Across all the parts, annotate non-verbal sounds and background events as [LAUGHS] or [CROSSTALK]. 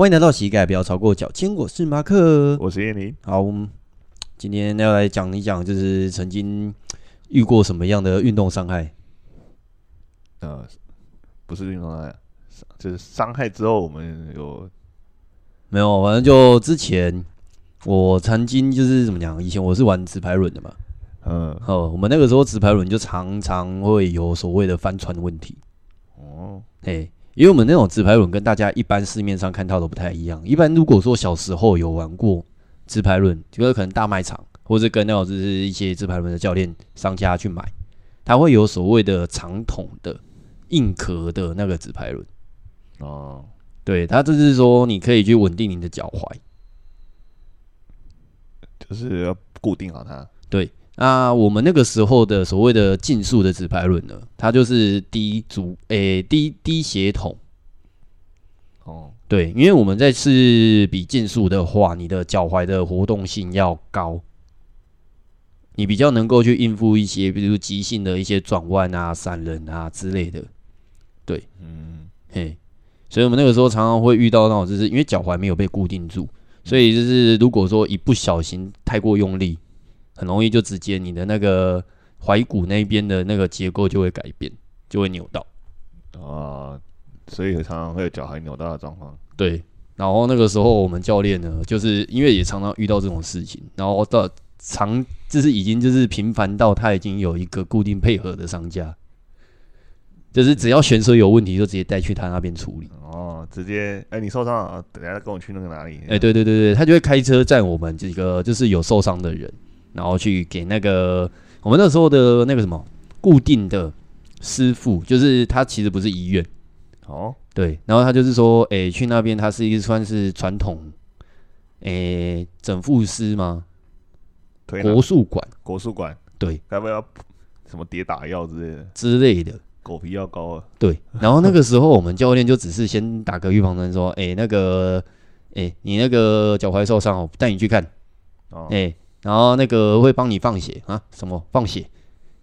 欢迎来到膝盖不要超过脚尖，我是马克，我是叶宁。好，我们今天要来讲一讲，就是曾经遇过什么样的运动伤害？呃，不是运动伤害，就是伤害之后，我们有没有？反正就之前我曾经就是怎么讲？以前我是玩直排轮的嘛。嗯，哦，我们那个时候直排轮就常常会有所谓的翻船问题。哦，嘿，因为我们那种直排轮跟大家一般市面上看到的不太一样。一般如果说小时候有玩过直排轮，就是可能大卖场或者跟那种就是一些直排轮的教练商家去买，它会有所谓的长筒的硬壳的那个直排轮。哦，对，它就是说你可以去稳定你的脚踝，就是要固定好它。对。那我们那个时候的所谓的竞速的直排轮呢，它就是低足诶低低鞋筒。哦，对，因为我们在是比竞速的话，你的脚踝的活动性要高，你比较能够去应付一些，比如急性的一些转弯啊、闪人啊之类的。对，嗯，嘿，所以我们那个时候常常会遇到那种，就是因为脚踝没有被固定住，所以就是如果说一不小心太过用力。很容易就直接你的那个踝骨那边的那个结构就会改变，就会扭到啊，所以常常会有脚踝扭到的状况。对，然后那个时候我们教练呢，就是因为也常常遇到这种事情，然后到常就是已经就是频繁到他已经有一个固定配合的商家，就是只要选手有问题就直接带去他那边处理。哦，直接哎、欸，你受伤了，等下跟我去那个哪里？哎、欸，对对对对，他就会开车载我们几个就是有受伤的人。然后去给那个我们那时候的那个什么固定的师傅，就是他其实不是医院。哦，对，然后他就是说，哎，去那边他是一个算是传统，诶，整复师吗？国术馆，国术馆，对，要不要什么跌打药之类的？之类的，狗皮药膏啊，对。然后那个时候我们教练就只是先打个预防针，说，哎，那个，哎，你那个脚踝受伤哦，带你去看，哦，诶。然后那个会帮你放血啊？什么放血？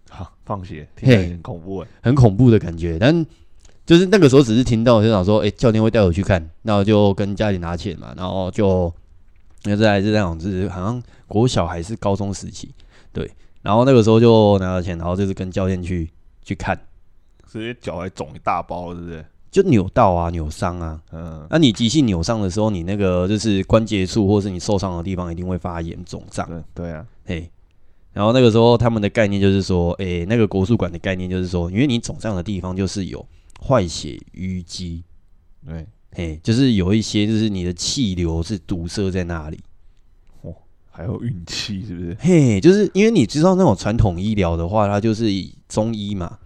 好、啊，放血，听起来很恐怖哎，很恐怖的感觉。但就是那个时候只是听到就想说，哎、欸，教练会带我去看，那我就跟家里拿钱嘛，然后就那这还是那种，就是好像国小还是高中时期，对。然后那个时候就拿了钱，然后就是跟教练去去看，所以脚还肿一大包，是不是？就扭到啊，扭伤啊，嗯，那、啊、你急性扭伤的时候，你那个就是关节处或是你受伤的地方一定会发炎肿胀，对对啊，嘿，然后那个时候他们的概念就是说，诶、欸，那个国术馆的概念就是说，因为你肿胀的地方就是有坏血淤积，对，嘿，就是有一些就是你的气流是堵塞在那里，哦，还有运气是不是？嘿，就是因为你知道那种传统医疗的话，它就是以中医嘛。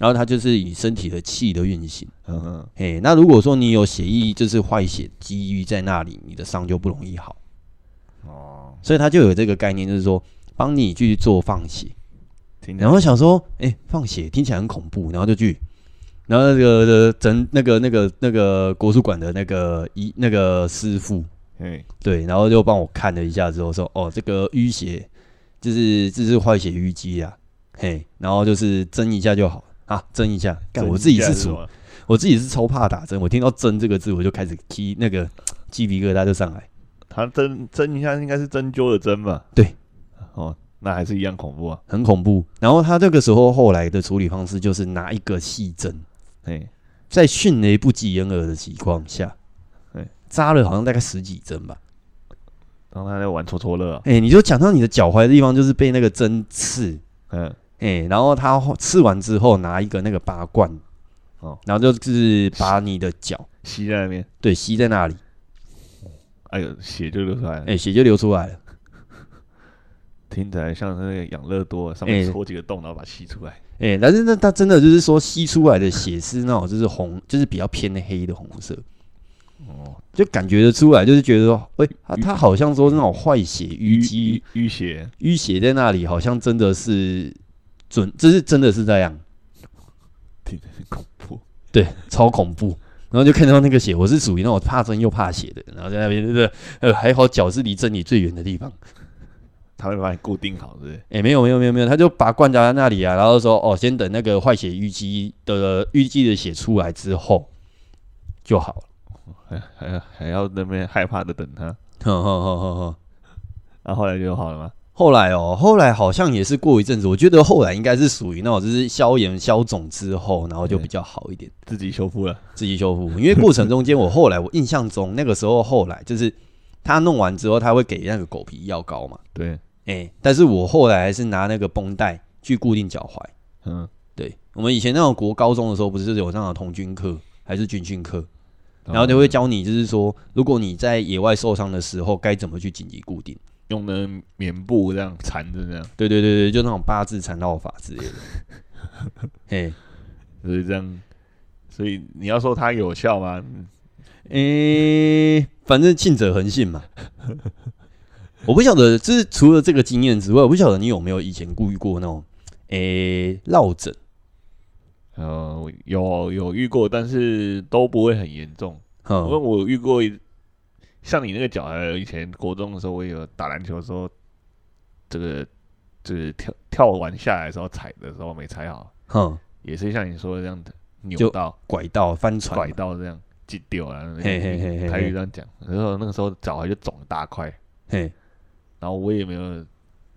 然后它就是以身体的气的运行，嗯嗯，嘿，那如果说你有血液就是坏血积淤在那里，你的伤就不容易好，哦，所以他就有这个概念，就是说帮你去做放血，然后想说，哎，放血听起来很恐怖，然后就去，然后那个的整那个那个那个国术馆的那个医那个师傅，嗯，对，然后就帮我看了一下之后说，哦，这个淤血就是这是坏血淤积啊，嘿，然后就是针一下就好。啊，针一下，干我自己是主，我自己是超怕打针，我听到针这个字我就开始起那个鸡皮疙瘩就上来。他针针一下应该是针灸的针吧？对，哦，那还是一样恐怖啊，很恐怖。然后他这个时候后来的处理方式就是拿一个细针，哎，在迅雷不及掩耳的情况下，哎，扎了好像大概十几针吧。然后他在玩戳戳乐，哎，你就讲到你的脚踝的地方就是被那个针刺，嗯。哎、欸，然后他吃完之后拿一个那个拔罐，哦，然后就是把你的脚吸在那边，对，吸在那里，哎呦，血就流出来了，哎、欸，血就流出来了，听起来像是那个养乐多上面戳几个洞，欸、然后把它吸出来，哎、欸，但是那他真的就是说吸出来的血是那种就是红，就是比较偏黑的红色，哦，就感觉得出来，就是觉得说，哎、欸，他他好像说那种坏血淤积淤血淤血在那里，好像真的是。准，这是真的是这样，挺恐怖，对，超恐怖。然后就看到那个血，我是属于那种怕针又怕血的。然后在那边，就是呃，还好脚是离针你最远的地方，他会把你固定好，对不对？哎、欸，没有没有没有没有，他就把罐夹在那里啊，然后说哦，先等那个坏血淤积的淤积的血出来之后就好了。还还还要那边害怕的等他，呵呵呵呵呵，然后后来就好了吗？后来哦，后来好像也是过一阵子，我觉得后来应该是属于那种就是消炎消肿之后，然后就比较好一点，自己修复了，自己修复。因为过程中间，我后来我印象中那个时候后来就是他弄完之后，他会给那个狗皮药膏嘛，对，哎、欸，但是我后来还是拿那个绷带去固定脚踝。嗯，对，我们以前那种国高中的时候，不是有那种童军课还是军训课，然后就会教你，就是说如果你在野外受伤的时候，该怎么去紧急固定。用的棉布这样缠着，这样对对对对，就那种八字缠绕法之类的。[LAUGHS] 嘿，所以这样，所以你要说它有效吗？诶、欸，反正信者恒信嘛。我不晓得，就是除了这个经验之外，我不晓得你有没有以前遇过那种诶落枕。呃，有有遇过，但是都不会很严重。因为我遇过一。像你那个脚，还有以前国中的时候，我也有打篮球的时候，这个就是跳跳完下来的时候踩的时候没踩好，哼，也是像你说的这样的扭到、拐到、翻船、拐到这样挤掉了。嘿嘿嘿嘿，台语这样讲，然后那个时候脚踝就肿了大块，嘿，然后我也没有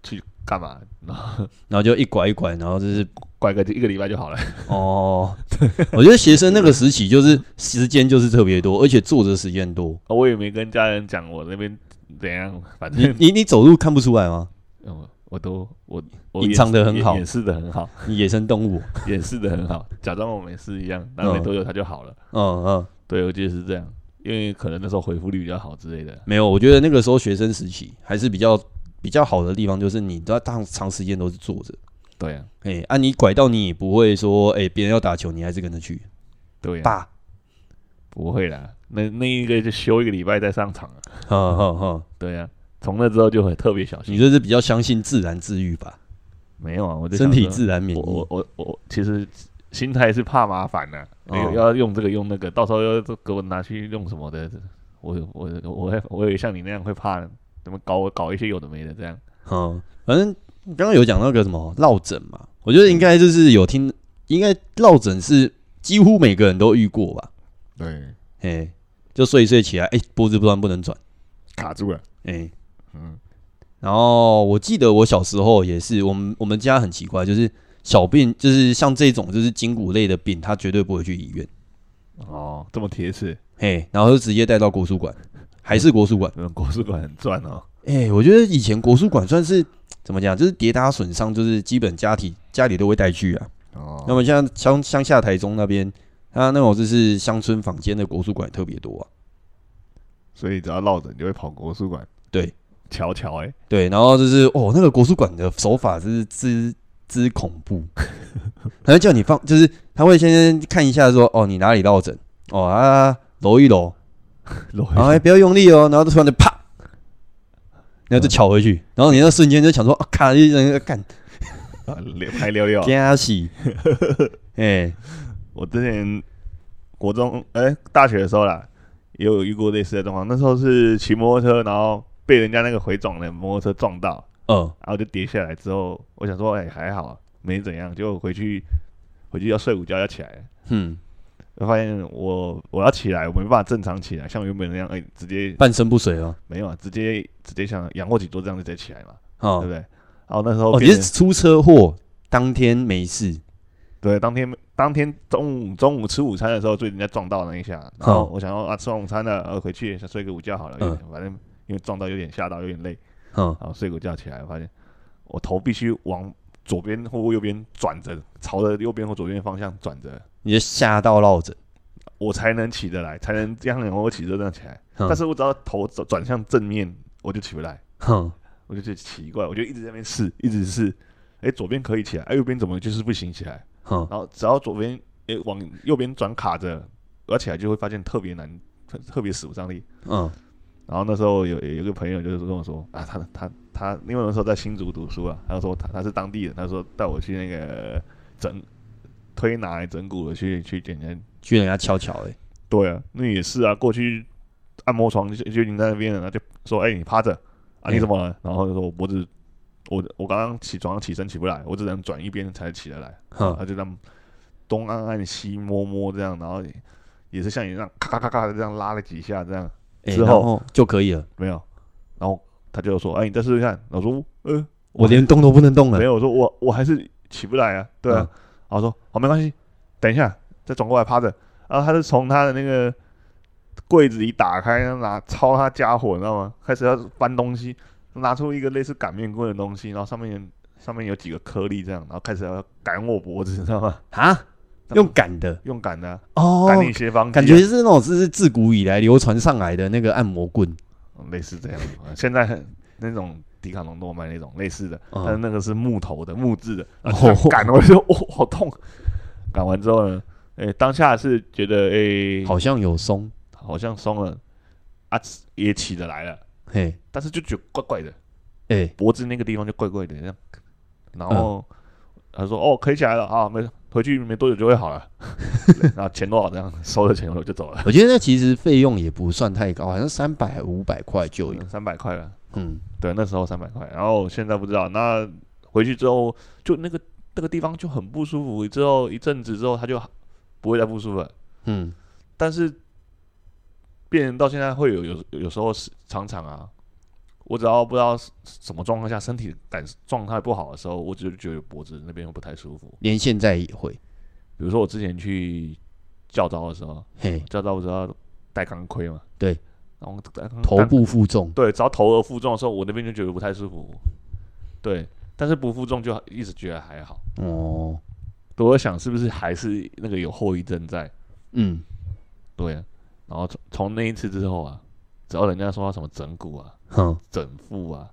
去干嘛，然后 [LAUGHS] 然后就一拐一拐，然后就是。拐个一个礼拜就好了。哦，我觉得学生那个时期就是时间就是特别多，而且坐着时间多。我也没跟家人讲我那边怎样，反正你你你走路看不出来吗？嗯，我都我隐藏的很好，掩饰的很好。你野生动物掩饰的很好，假装我没事一样，然后没多久它就好了。嗯嗯，对，我觉得是这样，因为可能那时候回复率比较好之类的。没有，我觉得那个时候学生时期还是比较比较好的地方，就是你都要长长时间都是坐着。对啊，哎、欸，啊，你拐到你也不会说，哎、欸，别人要打球，你还是跟着去，对啊，爸，不会啦，那那一个就休一个礼拜再上场啊，[LAUGHS] 哈哈哈，对啊，从那之后就会特别小心。你这是比较相信自然治愈吧？没有啊，我身体自然免疫。我我我，我其实心态是怕麻烦的、啊，哦、要用这个用那个，到时候要给我拿去用什么的，我我我会我也像你那样会怕，怎么搞搞一些有的没的这样，嗯，反正。刚刚有讲那个什么落枕嘛，我觉得应该就是有听，应该落枕是几乎每个人都遇过吧？对，哎，就睡一睡起来，哎，脖子不然不能转，卡住了，哎，嗯。然后我记得我小时候也是，我们我们家很奇怪，就是小病，就是像这种就是筋骨类的病，他绝对不会去医院。哦，这么铁齿，嘿，然后就直接带到国术馆，还是国术馆，国术馆很赚哦。哎，我觉得以前国术馆算是。怎么讲？就是跌打损伤，就是基本家庭家里都会带去啊。哦。那么像乡乡下台中那边，他那种就是乡村坊间的国术馆特别多啊。所以只要落枕就会跑国术馆。对，瞧瞧哎。对，然后就是哦，那个国术馆的手法是之之恐怖。[LAUGHS] 他会叫你放，就是他会先看一下说，哦，你哪里落枕？哦啊，揉一揉，[LAUGHS] 揉一揉，哎，不要用力哦，然后就突然就啪。然后就翘回去，然后你那瞬间就想说，啊，咔一声干，还溜溜，惊喜。[LAUGHS] 哎，我之前国中哎、欸、大学的时候啦，也有遇过类似的状况。那时候是骑摩托车，然后被人家那个回撞的摩托车撞到，嗯，然后就跌下来之后，我想说，哎、欸，还好，没怎样，就回去回去要睡午觉要起来，嗯。我发现我我要起来，我没办法正常起来，像原本那样，哎、欸，直接半身不遂哦。没有啊，直接直接像仰卧起坐这样子直接起来嘛，哦、对不对？然后那时候哦，你是出车祸当天没事，对，当天当天中午中午吃午餐的时候，最人家撞到那一下，然后我想要啊吃完午餐了，呃回去想睡个午觉好了，嗯、反正因为撞到有点吓到，有点累，嗯，然后睡个午觉起来，我发现我头必须往左边或右边转着，朝着右边或左边的方向转着。你就吓到落枕，我才能起得来，才能这样我起着这样起来。嗯、但是我只要头转转向正面，我就起不来。哼，我就觉得奇怪，我就一直在那边试，一直试。哎、欸，左边可以起来，哎、欸，右边怎么就是不行起来？哼，然后只要左边哎、欸、往右边转卡着，我起来就会发现特别难，特别使不上力。嗯，然后那时候有有一个朋友就是跟我说啊，他他他，因为那时候在新竹读书啊，他说他他是当地人，他说带我去那个整。推拿来整骨的去去给人家去人家敲敲哎，对啊，那也是啊。过去按摩床就就已经在那边了，然后就说：“哎、欸，你趴着啊，你怎么了？”欸、然后就说：“我脖子，我我刚刚起床起身起不来，我只能转一边才起得来。”他就这样东按按西摸摸这样，然后也是像你这样咔咔咔咔的这样拉了几下这样，欸、之后就可以了。没有，然后他就说：“哎，你再试试看。”我说：“呃，我连动都不能动了。”没有，我说我我还是起不来啊。对啊，后说：“好，没关系，等一下再转过来趴着。”然后他就从他的那个柜子里打开，拿抄他家伙，你知道吗？开始要搬东西，拿出一个类似擀面棍的东西，然后上面上面有几个颗粒这样，然后开始要擀我脖子，你知道吗？啊？用擀的，用擀的哦，擀你斜方，感觉是那种是自古以来流传上来的那个按摩棍，类似这样。现在很那种迪卡侬都卖那种类似的，但是那个是木头的、木质的，[LAUGHS] 擀我就 [LAUGHS] 哦好痛。赶完之后呢，哎，当下是觉得哎，好像有松，好像松了啊，也起得来了，嘿，但是就觉得怪怪的，哎，脖子那个地方就怪怪的这样。然后他说哦，可以起来了啊，没事。回去没多久就会好了，[LAUGHS] 然后钱多少这样收了钱我就走了。我觉得那其实费用也不算太高，好像三百五百块就有，三百块了。嗯，对，那时候三百块，然后现在不知道。那回去之后就那个那个地方就很不舒服，之后一阵子之后他就不会再不舒服了。嗯，但是病人到现在会有有有时候是常常啊。我只要不知道什么状况下身体感状态不好的时候，我就觉得脖子那边不太舒服。连现在也会，比如说我之前去教招的时候，嘿，教招我知道戴钢盔嘛，对，然后头部负重，对，只要头额负重的时候，我那边就觉得不太舒服。对，但是不负重就一直觉得还好。哦，我想是不是还是那个有后遗症在？嗯，对。然后从从那一次之后啊，只要人家说到什么整骨啊。哼，整腹啊，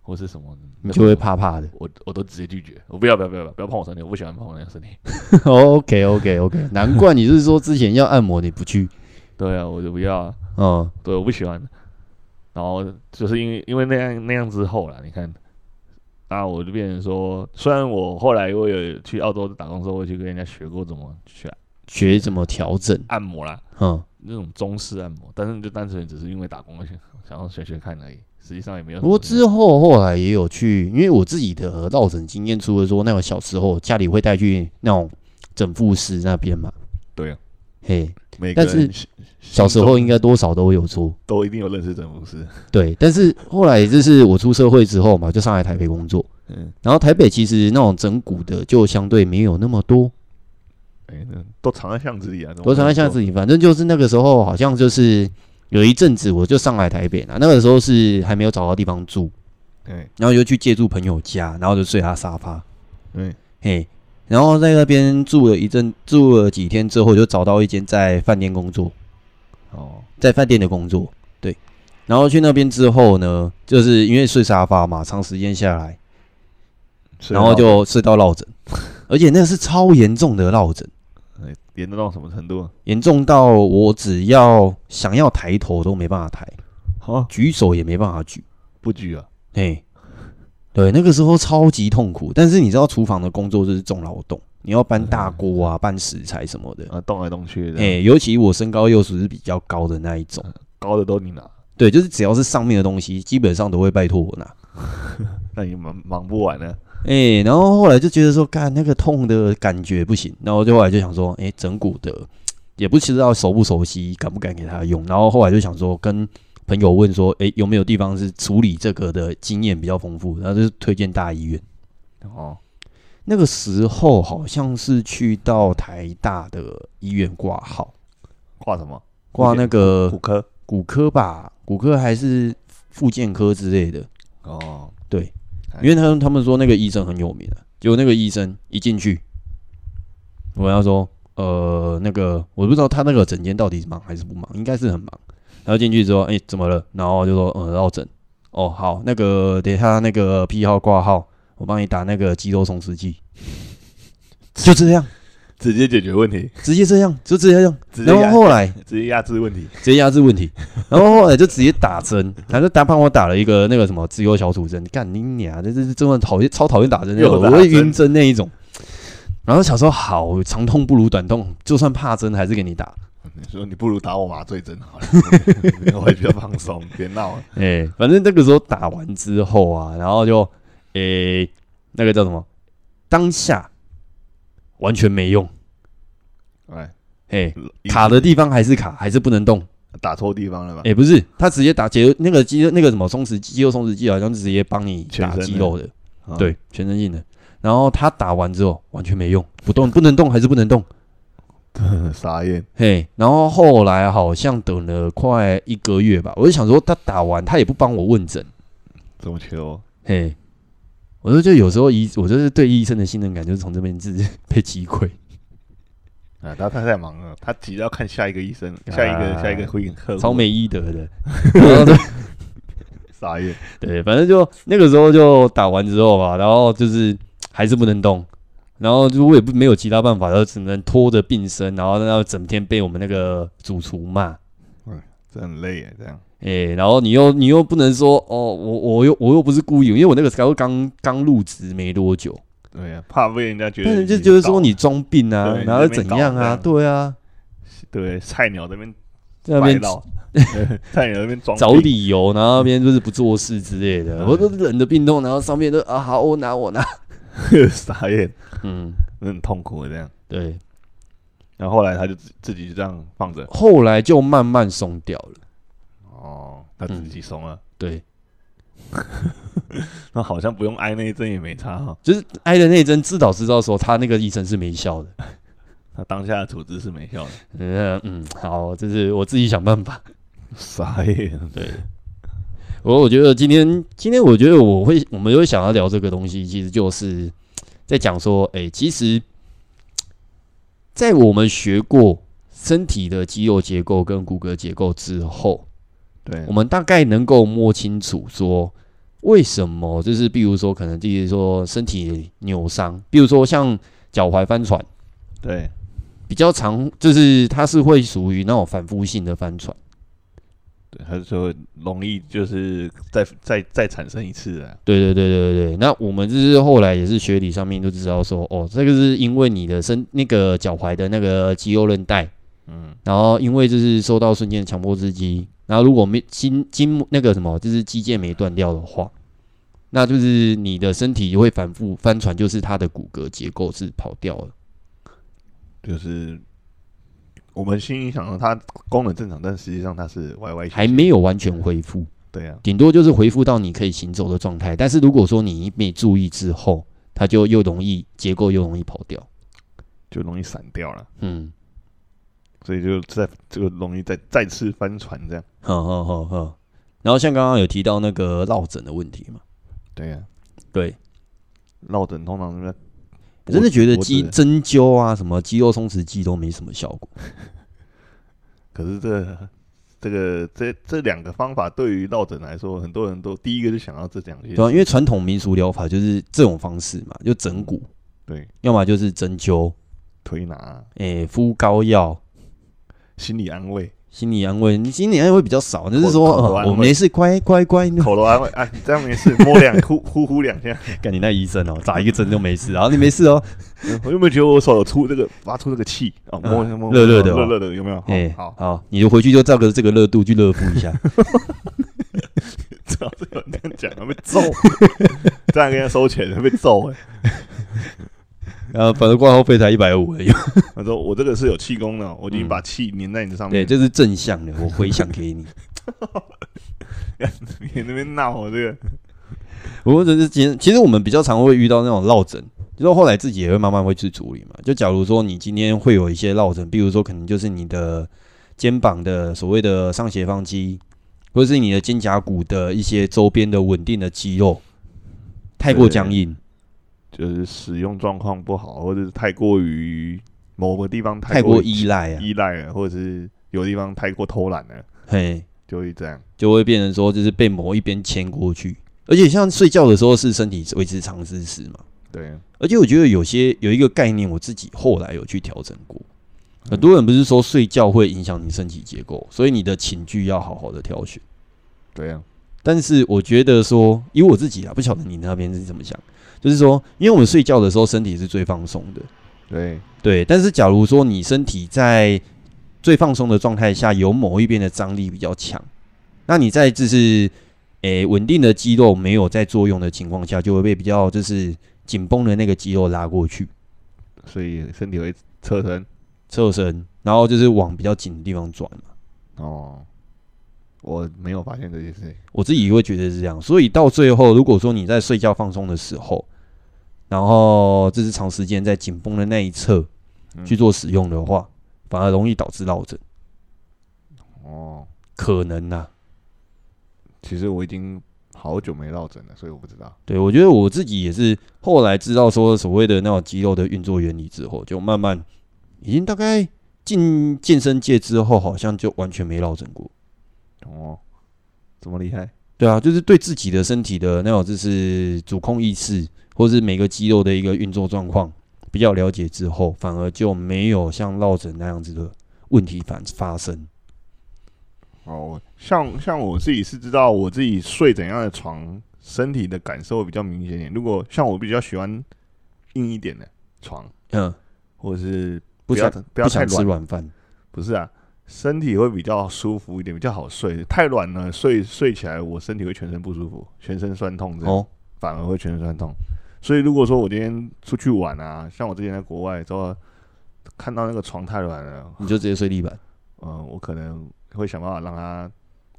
或是什么，你就会怕怕的。我我都直接拒绝，我不要不要不要不要碰我身体，我不喜欢碰我那个身体。OK OK OK，难怪你是说之前要按摩你不去。对啊，我就不要啊。嗯，对，我不喜欢。然后就是因为因为那样那样之后啦，你看，那我就变成说，虽然我后来我有去澳洲打工的时候，我去跟人家学过怎么去学怎么调整按摩啦，嗯，那种中式按摩，但是就单纯只是因为打工想。想要学学看而已，实际上也没有。不过之后后来也有去，因为我自己的落枕经验，除了说那种小时候家里会带去那种整复师那边嘛。对啊，嘿，但是小时候应该多少都有出，都一定有认识整复师。对，但是后来就是我出社会之后嘛，就上来台北工作。嗯，然后台北其实那种整蛊的就相对没有那么多。哎，那都藏在巷子里啊，都藏在巷子里。反正就是那个时候好像就是。有一阵子我就上来台北了，那个时候是还没有找到地方住，对，然后就去借住朋友家，然后就睡他沙发，对，嘿，然后在那边住了一阵，住了几天之后，就找到一间在饭店工作，哦，在饭店的工作，对，然后去那边之后呢，就是因为睡沙发嘛，长时间下来，然后就睡到落枕，[LAUGHS] 而且那个是超严重的落枕。严重到什么程度？严重到我只要想要抬头都没办法抬，好，举手也没办法举，不举啊？嘿，对，那个时候超级痛苦。但是你知道，厨房的工作就是重劳动，你要搬大锅啊，搬食材什么的啊，动来动去的。哎，尤其我身高又是比较高的那一种，高的都你拿。对，就是只要是上面的东西，基本上都会拜托我拿。[LAUGHS] 那你忙忙不完呢？哎、欸，然后后来就觉得说，干那个痛的感觉不行，然后就后来就想说，哎、欸，整骨的也不知道熟不熟悉，敢不敢给他用。然后后来就想说，跟朋友问说，哎、欸，有没有地方是处理这个的经验比较丰富？然后就是推荐大医院。哦，那个时候好像是去到台大的医院挂号，挂什么？挂那个骨科，骨科吧，骨科还是复健科之类的。哦，对。因为他们他们说那个医生很有名啊，结果那个医生一进去，我要说，呃，那个我不知道他那个诊间到底是忙还是不忙，应该是很忙。然后进去之后，哎、欸，怎么了？然后就说，嗯，落枕。哦，好，那个等下那个批号挂号，我帮你打那个肌肉松弛剂，[LAUGHS] 就这样。直接解决问题，直接这样，就直接这样。然后后来直接压制问题，直接压制问题。然后后来就直接打针，他就打帮我打了一个那个什么自由小组针。干你娘，这这是真的讨厌，超讨厌打针那种，我会晕针那一种。然后小时候好，长痛不如短痛，就算怕针还是给你打。你说你不如打我麻醉针好了，我会比较放松，别闹了。哎，[LAUGHS] 反正那个时候打完之后啊，然后就哎、欸、那个叫什么当下。完全没用，哎，哎，卡的地方还是卡，还是不能动。打错地方了吧？哎，不是，他直接打结那个肌肉那个什么松弛肌肉松弛剂，好像直接帮你打肌肉的，对，全身性的。然后他打完之后完全没用，不动不能动，还是不能动。[LAUGHS] 傻眼，嘿，然后后来好像等了快一个月吧，我就想说他打完他也不帮我问诊，怎么求？嘿，我说就有时候医，我就是对医生的信任感就是从这边自己 [LAUGHS] 被击溃。啊，他他太忙了，他急着要看下一个医生，下一个下一个会员客户，超没医德的，然后对，傻眼，对，反正就那个时候就打完之后吧，然后就是还是不能动。然后就我也不没有其他办法，然后只能拖着病身，然后然后整天被我们那个主厨骂，嗯，这很累哎，这样，哎，然后你又你又不能说哦，我我又我又不是故意，因为我那个时候刚刚入职没多久，对啊，怕被人家觉得，就就是说你装病啊，然后怎样啊，对啊，对，菜鸟那边在那边，[LAUGHS] 菜鸟那边装找理由，然后那边就是不做事之类的，我都忍着病痛，然后上面都啊好，我拿我拿。[LAUGHS] 傻眼，嗯，很痛苦的这样，对。然后后来他就自自己就这样放着，后来就慢慢松掉了。哦，他自己松了，嗯、对。[LAUGHS] 那好像不用挨那一针也没差哈，就是挨的那一针，知道知道说他那个医生是没效的，[LAUGHS] 他当下的处置是没效的。嗯嗯，好，就是我自己想办法。傻眼，对。我我觉得今天今天我觉得我会我们会想要聊这个东西，其实就是在讲说，哎、欸，其实，在我们学过身体的肌肉结构跟骨骼结构之后，对，我们大概能够摸清楚说，为什么就是比如说可能就是说身体扭伤，比如说像脚踝翻船，对，比较常就是它是会属于那种反复性的翻船。还是说容易就是再再再产生一次啊？对对对对对，那我们就是后来也是学理上面都知道说，哦，这个是因为你的身那个脚踝的那个肌肉韧带，嗯，然后因为就是受到瞬间强迫刺激，然后如果没筋筋那个什么就是肌腱没断掉的话，那就是你的身体会反复翻船，就是它的骨骼结构是跑掉了，就是。我们心里想说它功能正常，但实际上它是歪歪斜斜，还没有完全恢复。对啊，顶多就是恢复到你可以行走的状态。但是如果说你没注意之后，它就又容易结构又容易跑掉，就容易散掉了。嗯，所以就在这个容易再再次翻船这样。好好好好。然后像刚刚有提到那个落枕的问题嘛？对呀，对，落枕通常是。我真的觉得肌针灸啊，什么肌肉松弛剂都没什么效果。[LAUGHS] 可是这、这个、这这两个方法对于落枕来说，很多人都第一个就想到这两件。对啊，因为传统民俗疗法就是这种方式嘛，就整骨。对，要么就是针灸、推拿、诶敷膏药、心理安慰。心理安慰，你心理安慰比较少，就是说我没事，乖乖乖。口头安慰，[LAUGHS] 哎，这样没事，摸两呼呼呼两下。干你那医生哦，打一个针就没事，然后你没事哦。[LAUGHS] 我有没有觉得我手有出这个发出这个气啊？摸摸热热的，热热的，有没有？哎，好好，你就回去就照着这个热度去热敷一下。照 [LAUGHS] 这个这样讲，会被揍。这样跟人家收钱会被揍哎。然后反正挂号费才一百五而已。他说：“我这个是有气功的，我已经把气粘在你的上面。”对，这是正向的，我回想给你。[LAUGHS] 你那边闹我这个，不过这是其实，其实我们比较常会遇到那种落枕，就是后来自己也会慢慢会去处理嘛。就假如说你今天会有一些落枕，比如说可能就是你的肩膀的所谓的上斜方肌，或者是你的肩胛骨的一些周边的稳定的肌肉太过僵硬。就是使用状况不好，或者是太过于某个地方太过依赖啊，依赖了，或者是有地方太过偷懒了，嘿，就会这样，就会变成说就是被某一边牵过去。而且像睡觉的时候是身体维持长姿势嘛，对。而且我觉得有些有一个概念，我自己后来有去调整过。很多人不是说睡觉会影响你身体结构，所以你的寝具要好好的挑选。对啊。但是我觉得说，以我自己啊，不晓得你那边是怎么想。就是说，因为我们睡觉的时候，身体是最放松的，对对。但是，假如说你身体在最放松的状态下，有某一边的张力比较强，那你在就是诶稳定的肌肉没有在作用的情况下，就会被比较就是紧绷的那个肌肉拉过去，所以身体会侧身。侧身，然后就是往比较紧的地方转嘛。哦，我没有发现这件事，我自己会觉得是这样。所以到最后，如果说你在睡觉放松的时候，然后这是长时间在紧绷的那一侧去做使用的话，反而容易导致落枕。哦，可能呐、啊。其实我已经好久没落枕了，所以我不知道。对，我觉得我自己也是后来知道说所谓的那种肌肉的运作原理之后，就慢慢已经大概进健身界之后，好像就完全没落枕过。哦，这么厉害？对啊，就是对自己的身体的那种就是主控意识，或是每个肌肉的一个运作状况比较了解之后，反而就没有像落枕那样子的问题反发生。哦，像像我自己是知道我自己睡怎样的床，身体的感受会比较明显点。如果像我比较喜欢硬一点的床，嗯，或者是不要不要太软，软饭，不是啊，身体会比较舒服一点，比较好睡。太软了，睡睡起来我身体会全身不舒服，全身酸痛这样，哦，反而会全身酸痛。所以如果说我今天出去玩啊，像我之前在国外之后看到那个床太软了，你就直接睡地板。嗯，[LAUGHS] 我可能。会想办法让它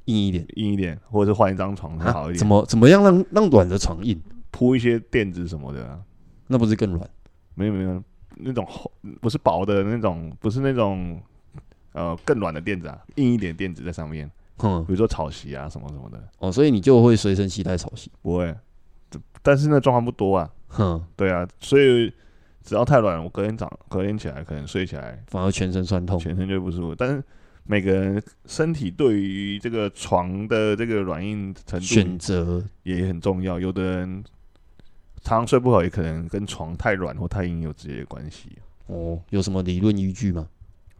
硬一点，硬一点，或者是换一张床才好一点。怎么怎么样让让软的床硬？铺一些垫子什么的，啊，那不是更软？没有没有，那种厚不是薄的那种，不是那种呃更软的垫子啊，硬一点垫子在上面。嗯，比如说草席啊什么什么的。哦，所以你就会随身携带草席？不会，但是那状况不多啊。哼，对啊，所以只要太软，我隔天早隔天起来可能睡起来反而全身酸痛，全身就不舒服。但是。每个人身体对于这个床的这个软硬程度选择也很重要。有的人常常睡不好，也可能跟床太软或太硬有直接关系。哦，有什么理论依据吗？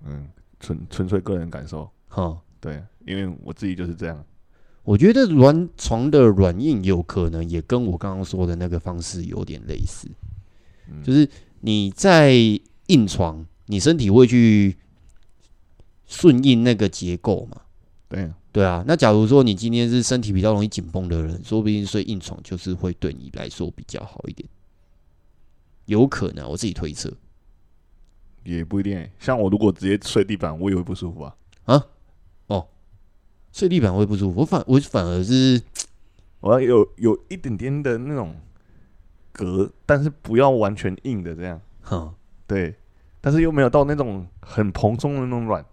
嗯，纯纯粹个人感受。哈，对，因为我自己就是这样。我觉得软床的软硬有可能也跟我刚刚说的那个方式有点类似，嗯，就是你在硬床，你身体会去。顺应那个结构嘛，对啊，对啊。那假如说你今天是身体比较容易紧绷的人，说不定睡硬床就是会对你来说比较好一点，有可能，我自己推测，也不一定。像我如果直接睡地板，我也会不舒服啊。啊？哦，睡地板会不舒服，我反我反而是我要有有一点点的那种隔，但是不要完全硬的这样。哈，对，但是又没有到那种很蓬松的那种软。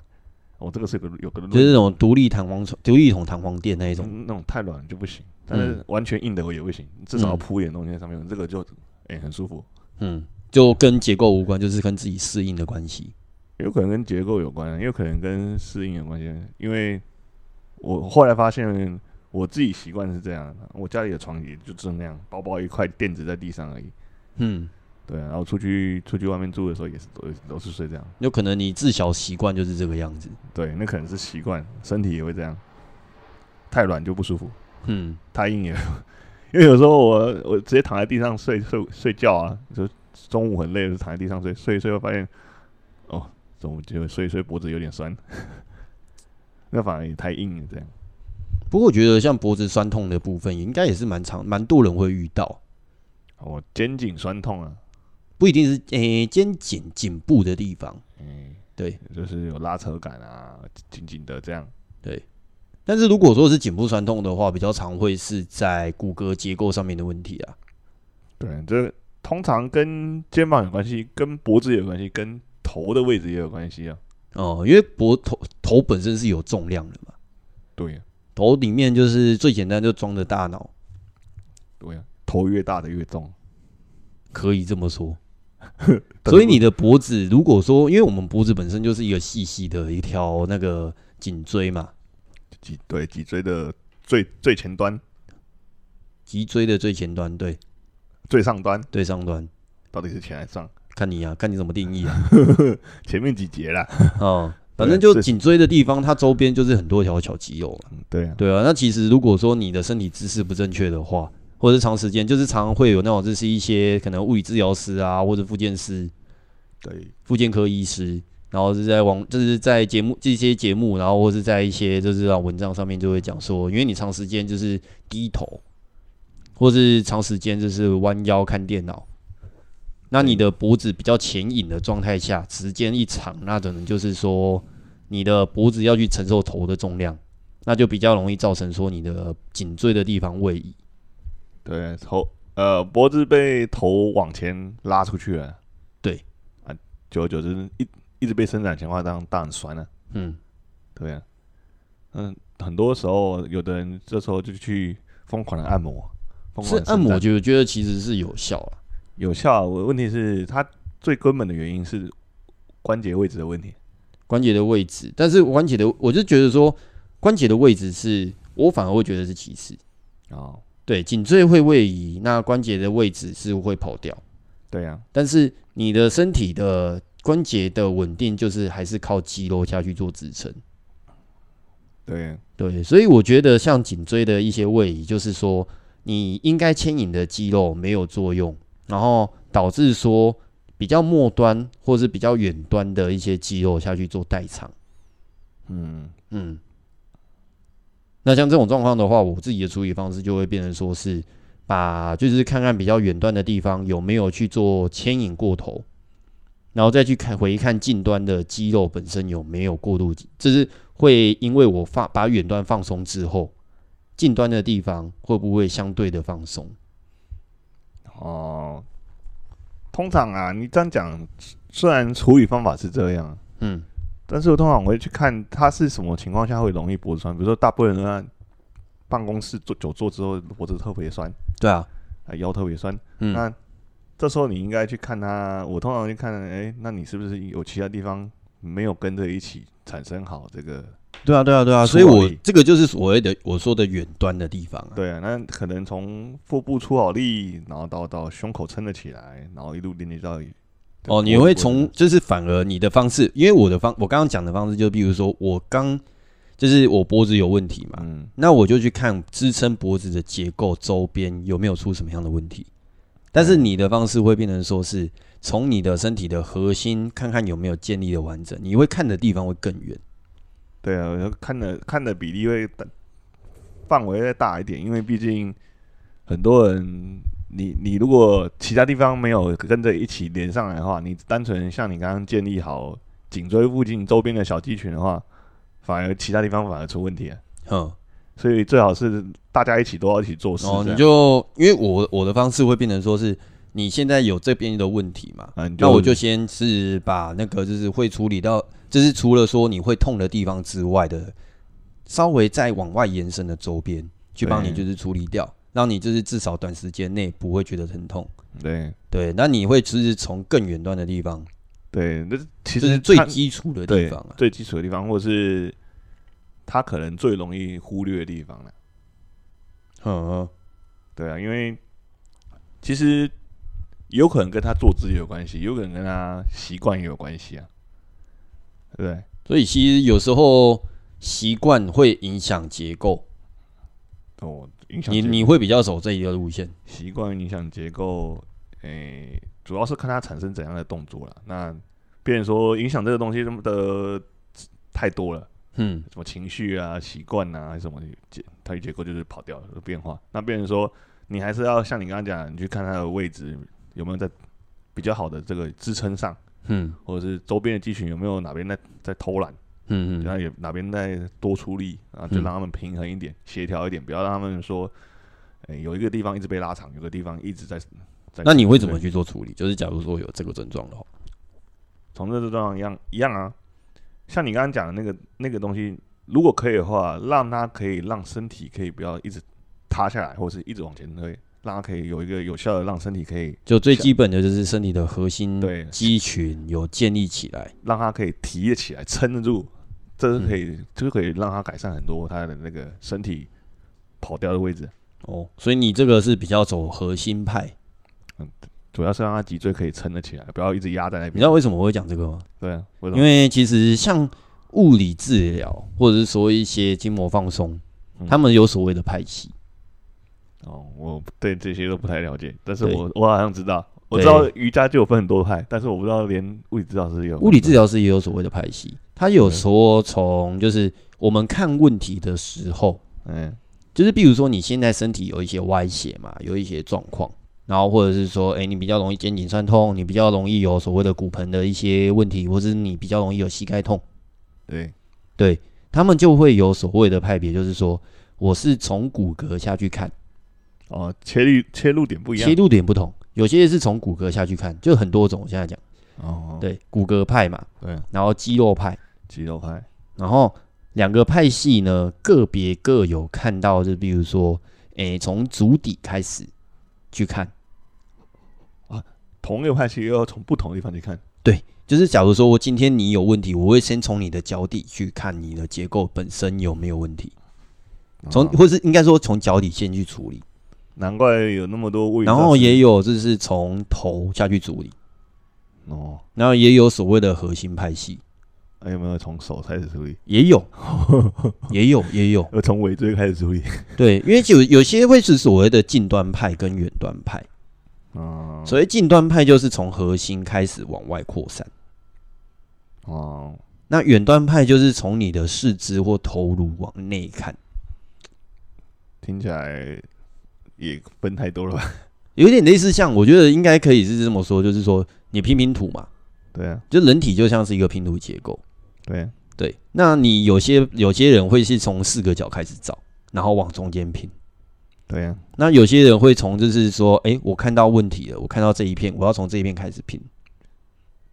我、哦、这个是有个有个，就是那种独立弹簧床、独立筒弹簧垫那一种，那种太软就不行。但是完全硬的我也不行，至少要铺一点东西在上面，嗯、这个就哎、欸、很舒服。嗯，就跟结构无关，就是跟自己适应的关系。有可能跟结构有关，也有可能跟适应有关系。因为我后来发现，我自己习惯是这样的，我家里的床也就只那样，薄薄一块垫子在地上而已。嗯。对，然后出去出去外面住的时候也是都都是睡这样。有可能你自小习惯就是这个样子。对，那可能是习惯，身体也会这样。太软就不舒服。嗯，太硬也，[LAUGHS] 因为有时候我我直接躺在地上睡睡睡觉啊，就中午很累就躺在地上睡睡一睡，会发现哦，中午就睡一睡脖子有点酸，那反而也太硬了这样。不过我觉得像脖子酸痛的部分，应该也是蛮常蛮多人会遇到。哦，肩颈酸痛啊。不一定是诶、欸，肩颈颈部的地方，嗯，对，就是有拉扯感啊，紧紧的这样，对。但是如果说是颈部酸痛的话，比较常会是在骨骼结构上面的问题啊。对，这通常跟肩膀有关系，跟脖子也有关系，跟头的位置也有关系啊。哦，因为脖头头本身是有重量的嘛。对呀、啊，头里面就是最简单就装着大脑。对呀、啊，头越大的越重，可以这么说。[LAUGHS] 所以你的脖子，如果说，因为我们脖子本身就是一个细细的一条那个颈椎嘛，脊对脊椎的最最前端，脊椎的最前端，对，最上端，最上端，到底是前还是上？看你啊，看你怎么定义啊。[LAUGHS] 前面几节啦，[LAUGHS] 哦，反正就颈椎的地方，它周边就是很多条小肌肉。对啊，对啊。那其实如果说你的身体姿势不正确的话，或者是长时间，就是常常会有那种，就是一些可能物理治疗师啊，或者复健师，对，复健科医师，然后是在网，就是在节目这些节目，然后或是在一些就是啊文章上面就会讲说，因为你长时间就是低头，或是长时间就是弯腰看电脑，那你的脖子比较前引的状态下，时间一长，那可能就是说你的脖子要去承受头的重量，那就比较容易造成说你的颈椎的地方位移。对，头呃脖子被头往前拉出去了。对啊，久而久之一一直被伸展前的话，当然当然酸了。嗯，对啊，嗯，很多时候有的人这时候就去疯狂的按摩，是按摩就觉得其实是有效啊。有效，我问题是它最根本的原因是关节位置的问题，关节的位置。但是关节的，我就觉得说关节的位置是我反而会觉得是其次。哦，对，颈椎会位移，那关节的位置是会跑掉。对呀、啊，但是你的身体的关节的稳定，就是还是靠肌肉下去做支撑。对对，所以我觉得像颈椎的一些位移，就是说你应该牵引的肌肉没有作用。然后导致说比较末端或是比较远端的一些肌肉下去做代偿，嗯嗯。那像这种状况的话，我自己的处理方式就会变成说是把就是看看比较远端的地方有没有去做牵引过头，然后再去看回看近端的肌肉本身有没有过度，就是会因为我放把远端放松之后，近端的地方会不会相对的放松？哦，通常啊，你这样讲，虽然处理方法是这样，嗯，但是我通常我会去看他是什么情况下会容易脖子酸。比如说，大部分人啊，办公室坐久坐之后脖子特别酸，对啊，啊腰特别酸，嗯，那这时候你应该去看他。我通常去看，哎、欸，那你是不是有其他地方没有跟着一起产生好这个？对啊，对啊，对啊，所以我这个就是所谓的我说的远端的地方啊。对啊，那可能从腹部出好力，然后到到胸口撑得起来，然后一路连接到。哦，你会从就是反而你的方式，因为我的方我刚刚讲的方式，就比如说我刚就是我脖子有问题嘛，嗯，那我就去看支撑脖子的结构周边有没有出什么样的问题。但是你的方式会变成说是从你的身体的核心看看有没有建立的完整，你会看的地方会更远。对啊，我看的看的比例会大，范围会大一点，因为毕竟很多人，你你如果其他地方没有跟着一起连上来的话，你单纯像你刚刚建立好颈椎附近周边的小肌群的话，反而其他地方反而出问题啊。嗯，所以最好是大家一起都要一起做事。哦，你就因为我我的方式会变成说是。你现在有这边的问题嘛？啊、那我就先是把那个就是会处理到，就是除了说你会痛的地方之外的，稍微再往外延伸的周边去帮你就是处理掉，让你就是至少短时间内不会觉得疼痛。对对，那你会其实从更远端的地方，对，那其实是最基础的地方啊，最基础的地方，或是他可能最容易忽略的地方了。嗯，对啊，因为其实。有可能跟他坐姿有关系，有可能跟他习惯也有关系啊，对不对？所以其实有时候习惯会影响结构。哦，影响你你会比较走这一个路线，习惯影响结构，诶、欸，主要是看他产生怎样的动作了。那别人说影响这个东西什么的太多了，嗯，什么情绪啊、习惯啊，还是什么结，它结构就是跑掉了变化。那别人说你还是要像你刚刚讲，你去看它的位置。有没有在比较好的这个支撑上，嗯，或者是周边的肌群有没有哪边在在偷懒，嗯嗯，然后有哪边在多出力，啊，就让他们平衡一点，协、嗯、调一点，不要让他们说，有一个地方一直被拉长，有个地方一直在在。那你会怎么去做处理？就是假如说有这个症状的话，从这个症状一样一样啊，像你刚刚讲的那个那个东西，如果可以的话，让它可以让身体可以不要一直塌下来，或者是一直往前推。让它可以有一个有效的，让身体可以就最基本的就是身体的核心对肌群有建立起来，让它可以提得起来，撑得住，这是可以，这、嗯、可以让它改善很多它的那个身体跑掉的位置。哦，所以你这个是比较走核心派，嗯，主要是让它脊椎可以撑得起来，不要一直压在那边。你知道为什么我会讲这个吗？对啊，因为其实像物理治疗或者是说一些筋膜放松，嗯、他们有所谓的派系。哦，我对这些都不太了解，但是我我好像知道，我知道瑜伽就有分很多派，但是我不知道连物理治疗师也有。物理治疗师也有所谓的派系，他有说从就是我们看问题的时候，嗯，就是比如说你现在身体有一些歪斜嘛，有一些状况，然后或者是说，哎，你比较容易肩颈酸痛，你比较容易有所谓的骨盆的一些问题，或者是你比较容易有膝盖痛，对，对，他们就会有所谓的派别，就是说，我是从骨骼下去看，哦，切入切入点不一样，切入点不同，有些是从骨骼下去看，就很多种，我现在讲，哦，对，骨骼派嘛，对，然后肌肉派，肌肉派，然后两个派系呢，个别各有看到，就比如说，哎，从足底开始去看。啊同一个派系又要从不同的地方去看，对，就是假如说我今天你有问题，我会先从你的脚底去看你的结构本身有没有问题，从、哦、或是应该说从脚底先去处理，难怪有那么多位置，然后也有就是从头下去处理，哦，然后也有所谓的核心派系，还有没有从手开始处理？也有，[LAUGHS] 也有，也有，呃，从尾椎开始处理，[LAUGHS] 对，因为有有些会是所谓的近端派跟远端派。哦，所以近端派就是从核心开始往外扩散。哦，那远端派就是从你的四肢或头颅往内看。听起来也分太多了吧？[LAUGHS] 有点类似，像我觉得应该可以是这么说，就是说你拼拼图嘛。对啊，就人体就像是一个拼图结构。对啊，对。那你有些有些人会是从四个角开始找，然后往中间拼。对、啊，那有些人会从就是说，哎、欸，我看到问题了，我看到这一片，我要从这一片开始拼。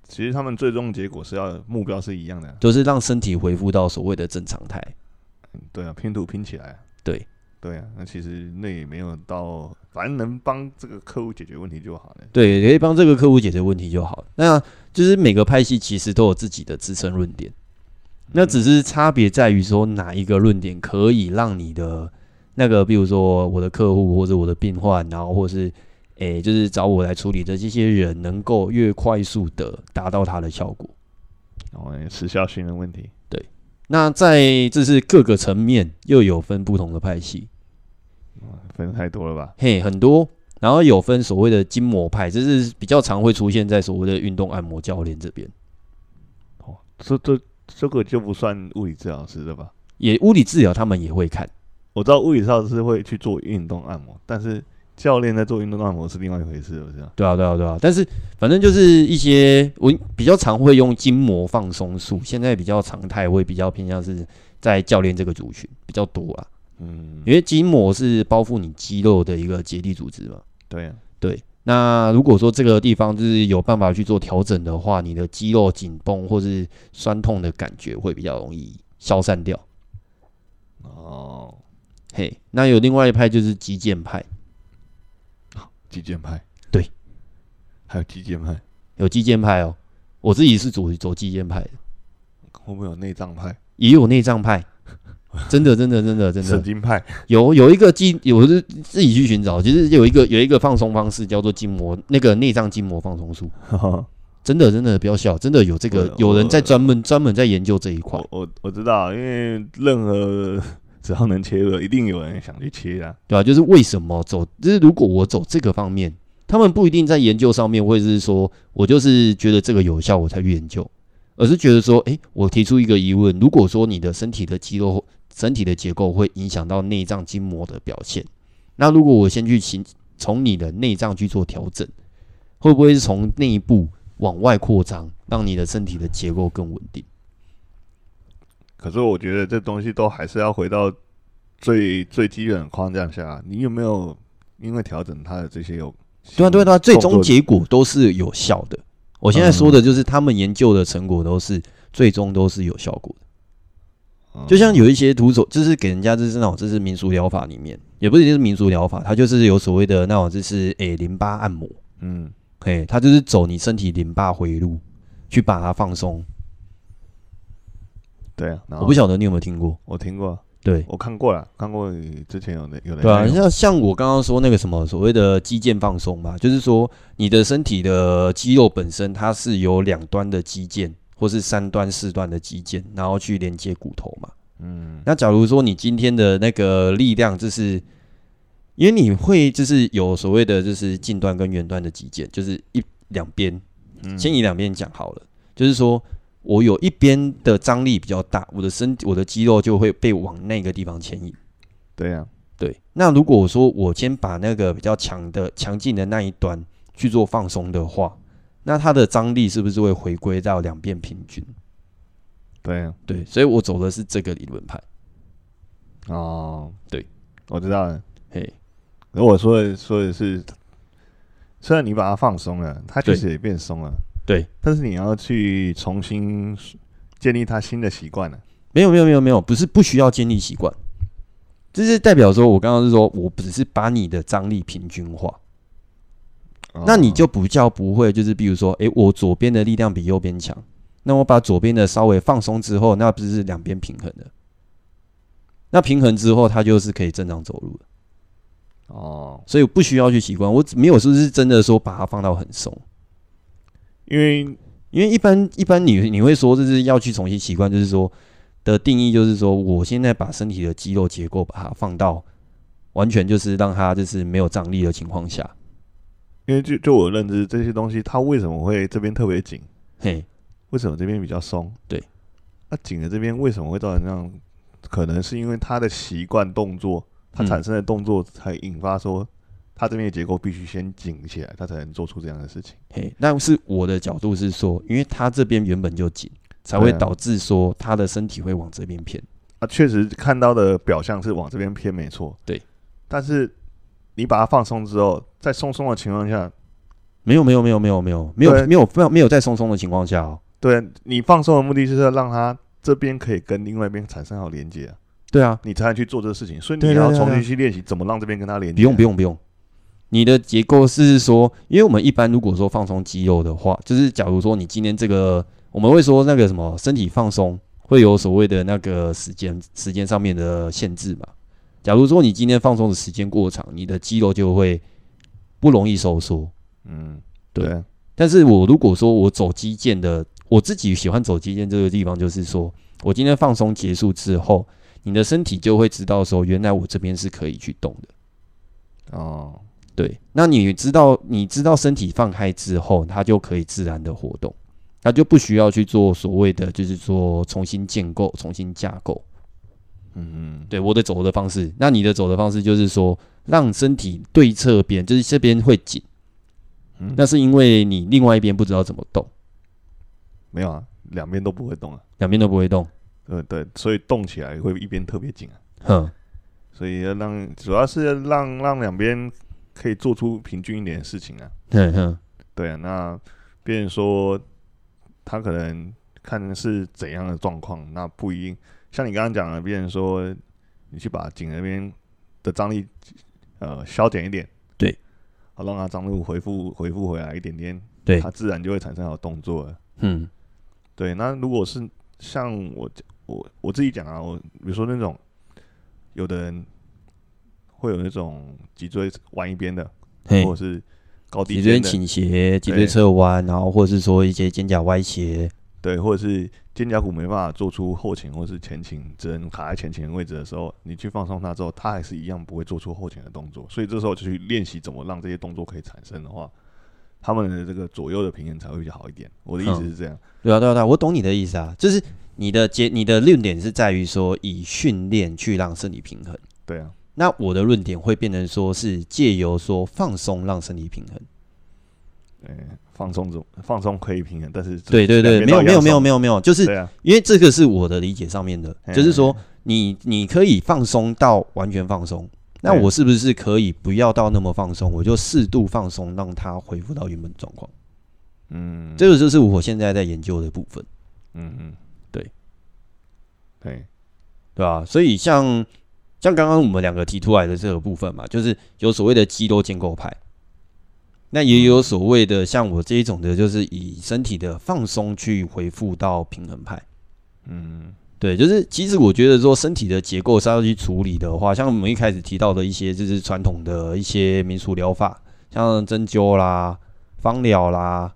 其实他们最终结果是要目标是一样的，就是让身体恢复到所谓的正常态。对啊，拼图拼起来。对，对啊，那其实那也没有到，反正能帮这个客户解决问题就好了。对，可以帮这个客户解决问题就好。那就是每个派系其实都有自己的支撑论点，那只是差别在于说哪一个论点可以让你的。那个，比如说我的客户或者我的病患，然后或是，诶、欸，就是找我来处理的这些人，能够越快速的达到它的效果，哦，时效性的问题。对，那在这是各个层面又有分不同的派系，分太多了吧？嘿，很多，然后有分所谓的筋膜派，这是比较常会出现在所谓的运动按摩教练这边。哦，这这这个就不算物理治疗师的吧？也物理治疗他们也会看。我知道物理治疗师会去做运动按摩，但是教练在做运动按摩是另外一回事，我知道。对啊，对啊，对啊。但是反正就是一些我比较常会用筋膜放松术，现在比较常态会比较偏向是在教练这个族群比较多啊。嗯，因为筋膜是包覆你肌肉的一个结缔组织嘛。对啊，对。那如果说这个地方就是有办法去做调整的话，你的肌肉紧绷或是酸痛的感觉会比较容易消散掉。哦。嘿、hey，那有另外一派就是肌腱派，肌腱派，对，还有肌腱派，有肌腱派哦。我自己是走走肌腱派的，会不会有内脏派？也有内脏派，[LAUGHS] 真的真的真的真的。神经派有有一个筋，我是自己去寻找，其实有一个有一个放松方式叫做筋膜，那个内脏筋膜放松术，[LAUGHS] 真的真的不要笑，真的有这个有人在专门专门在研究这一块。我我知道，因为任何。[LAUGHS] 只要能切的，一定有人想去切啊，对吧、啊？就是为什么走，就是如果我走这个方面，他们不一定在研究上面，或者是说我就是觉得这个有效，我才去研究，而是觉得说，哎、欸，我提出一个疑问：如果说你的身体的肌肉、身体的结构会影响到内脏筋膜的表现，那如果我先去从从你的内脏去做调整，会不会是从内部往外扩张，让你的身体的结构更稳定？可是我觉得这东西都还是要回到最最基本的框架下。你有没有因为调整它的这些有？对啊对啊对啊，最终结果都是有效的。我现在说的就是他们研究的成果都是最终都是有效果的。就像有一些徒手，就是给人家就是那种就是民俗疗法里面，也不一定是民俗疗法，它就是有所谓的那种就是诶淋巴按摩，嗯，嘿，它就是走你身体淋巴回路去把它放松。对啊，我不晓得你有没有听过，我听过，对。我看过了，看过之前有的有的。对啊，像像我刚刚说那个什么所谓的肌腱放松嘛，就是说你的身体的肌肉本身它是有两端的肌腱，或是三端四端的肌腱，然后去连接骨头嘛。嗯，那假如说你今天的那个力量，就是因为你会就是有所谓的就是近端跟远端的肌腱，就是一两边，先以两边讲好了，就是说。我有一边的张力比较大，我的身体、我的肌肉就会被往那个地方牵引。对呀、啊，对，那如果我说我先把那个比较强的、强劲的那一端去做放松的话，那它的张力是不是会回归到两边平均？对啊，对，所以我走的是这个理论派。哦，对，我知道了。嘿，而我说的说的是，虽然你把它放松了，它确实也变松了。对，但是你要去重新建立它新的习惯了。没有，没有，没有，没有，不是不需要建立习惯，这是代表说，我刚刚是说我只是把你的张力平均化，哦、那你就比较不会，就是比如说，诶，我左边的力量比右边强。那我把左边的稍微放松之后，那不是两边平衡的？那平衡之后，它就是可以正常走路的。哦，所以我不需要去习惯，我没有说是真的说把它放到很松，因为因为一般一般你你会说就是要去重新习惯，就是说的定义就是说，我现在把身体的肌肉结构把它放到完全就是让它就是没有张力的情况下，因为就就我认知这些东西，它为什么会这边特别紧？嘿。为什么这边比较松？对，那紧的这边为什么会造成这样？可能是因为他的习惯动作，他产生的动作才引发说，他这边的结构必须先紧起来，他才能做出这样的事情。嘿，但是我的角度是说，因为他这边原本就紧，才会导致说他的身体会往这边偏。啊，确实看到的表象是往这边偏，没错。对，但是你把它放松之后，在松松的情况下，没有没有没有没有没有没有没有没有没有在松松的情况下哦。对，你放松的目的就是要让它这边可以跟另外一边产生好连接啊。对啊，你才能去做这个事情，所以你要重新去练习怎么让这边跟它连接。不用不用不用，你的结构是说，因为我们一般如果说放松肌肉的话，就是假如说你今天这个，我们会说那个什么身体放松会有所谓的那个时间时间上面的限制嘛。假如说你今天放松的时间过长，你的肌肉就会不容易收缩。嗯，对。对，但是我如果说我走肌腱的。我自己喜欢走肌腱这个地方，就是说我今天放松结束之后，你的身体就会知道说，原来我这边是可以去动的。哦，对，那你知道，你知道身体放开之后，它就可以自然的活动，它就不需要去做所谓的，就是说重新建构、重新架构。嗯嗯，对，我的走的方式，那你的走的方式就是说，让身体对侧边，就是这边会紧，嗯，那是因为你另外一边不知道怎么动。没有啊，两边都不会动啊，两边都不会动，对对，所以动起来会一边特别紧啊，哼，所以要让主要是让让两边可以做出平均一点的事情啊，对哼，对啊，那别人说他可能看是怎样的状况，那不一定，像你刚刚讲的，别人说你去把颈那边的张力呃消减一点，对，好让它张力恢复恢复回来一点点，对，它自然就会产生好动作了，嗯。对，那如果是像我我我自己讲啊，我比如说那种有的人会有那种脊椎弯一边的，或者是高低椎倾斜、脊椎侧弯，然后或者是说一些肩胛歪斜，对，或者是肩胛骨没办法做出后倾或是前倾，只能卡在前倾的位置的时候，你去放松它之后，它还是一样不会做出后倾的动作。所以这时候就去练习怎么让这些动作可以产生的话。他们的这个左右的平衡才会比较好一点。我的意思是这样。嗯、对啊，对啊，对啊，我懂你的意思啊，就是你的结，你的论点是在于说以训练去让身体平衡。对啊。那我的论点会变成说是借由说放松让身体平衡。对，放松中放松可以平衡，但是对对对，没有没有没有没有没有，就是因为这个是我的理解上面的，就是说你你可以放松到完全放松。那我是不是可以不要到那么放松，我就适度放松，让它恢复到原本状况？嗯，这个就是我现在在研究的部分。嗯嗯，对，对，对吧？所以像像刚刚我们两个提出来的这个部分嘛，就是有所谓的肌肉建构派，那也有所谓的像我这一种的，就是以身体的放松去回复到平衡派。嗯。对，就是其实我觉得说身体的结构是要去处理的话，像我们一开始提到的一些就是传统的一些民俗疗法，像针灸啦、芳疗啦，